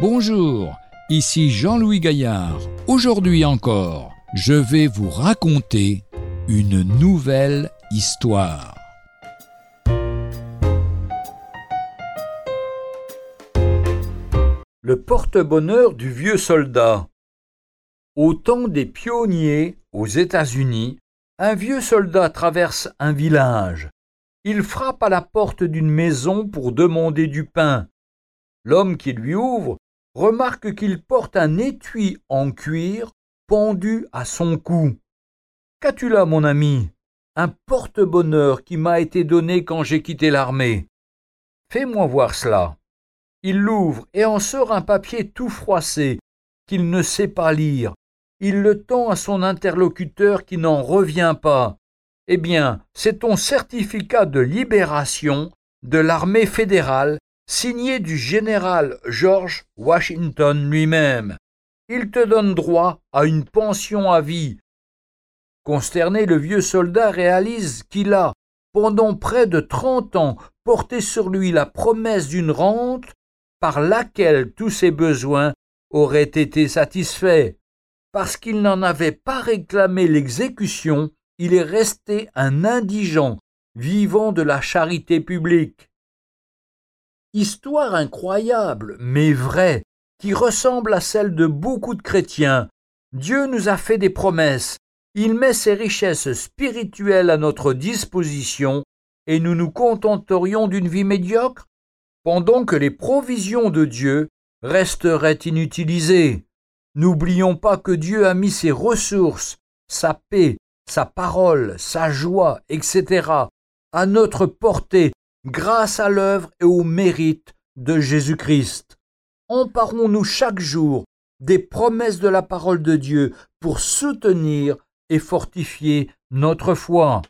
Bonjour, ici Jean-Louis Gaillard. Aujourd'hui encore, je vais vous raconter une nouvelle histoire. Le porte-bonheur du vieux soldat. Au temps des pionniers aux États-Unis, un vieux soldat traverse un village. Il frappe à la porte d'une maison pour demander du pain. L'homme qui lui ouvre remarque qu'il porte un étui en cuir pendu à son cou. Qu'as-tu là, mon ami? Un porte-bonheur qui m'a été donné quand j'ai quitté l'armée. Fais-moi voir cela. Il l'ouvre et en sort un papier tout froissé qu'il ne sait pas lire. Il le tend à son interlocuteur qui n'en revient pas. Eh bien, c'est ton certificat de libération de l'armée fédérale signé du général George Washington lui-même. Il te donne droit à une pension à vie. Consterné, le vieux soldat réalise qu'il a, pendant près de trente ans, porté sur lui la promesse d'une rente par laquelle tous ses besoins auraient été satisfaits. Parce qu'il n'en avait pas réclamé l'exécution, il est resté un indigent, vivant de la charité publique. Histoire incroyable, mais vraie, qui ressemble à celle de beaucoup de chrétiens. Dieu nous a fait des promesses, il met ses richesses spirituelles à notre disposition, et nous nous contenterions d'une vie médiocre, pendant que les provisions de Dieu resteraient inutilisées. N'oublions pas que Dieu a mis ses ressources, sa paix, sa parole, sa joie, etc., à notre portée grâce à l'œuvre et au mérite de Jésus-Christ. Emparons-nous chaque jour des promesses de la parole de Dieu pour soutenir et fortifier notre foi.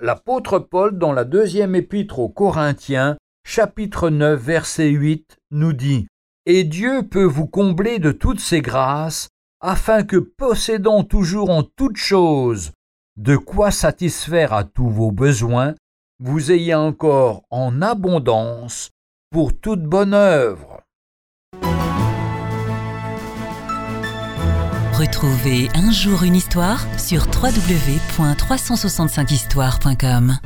L'apôtre Paul, dans la deuxième épître aux Corinthiens, chapitre 9, verset 8, nous dit Et Dieu peut vous combler de toutes ses grâces, afin que, possédant toujours en toutes choses de quoi satisfaire à tous vos besoins, vous ayez encore en abondance pour toute bonne œuvre. Retrouvez un jour une histoire sur www.365histoire.com.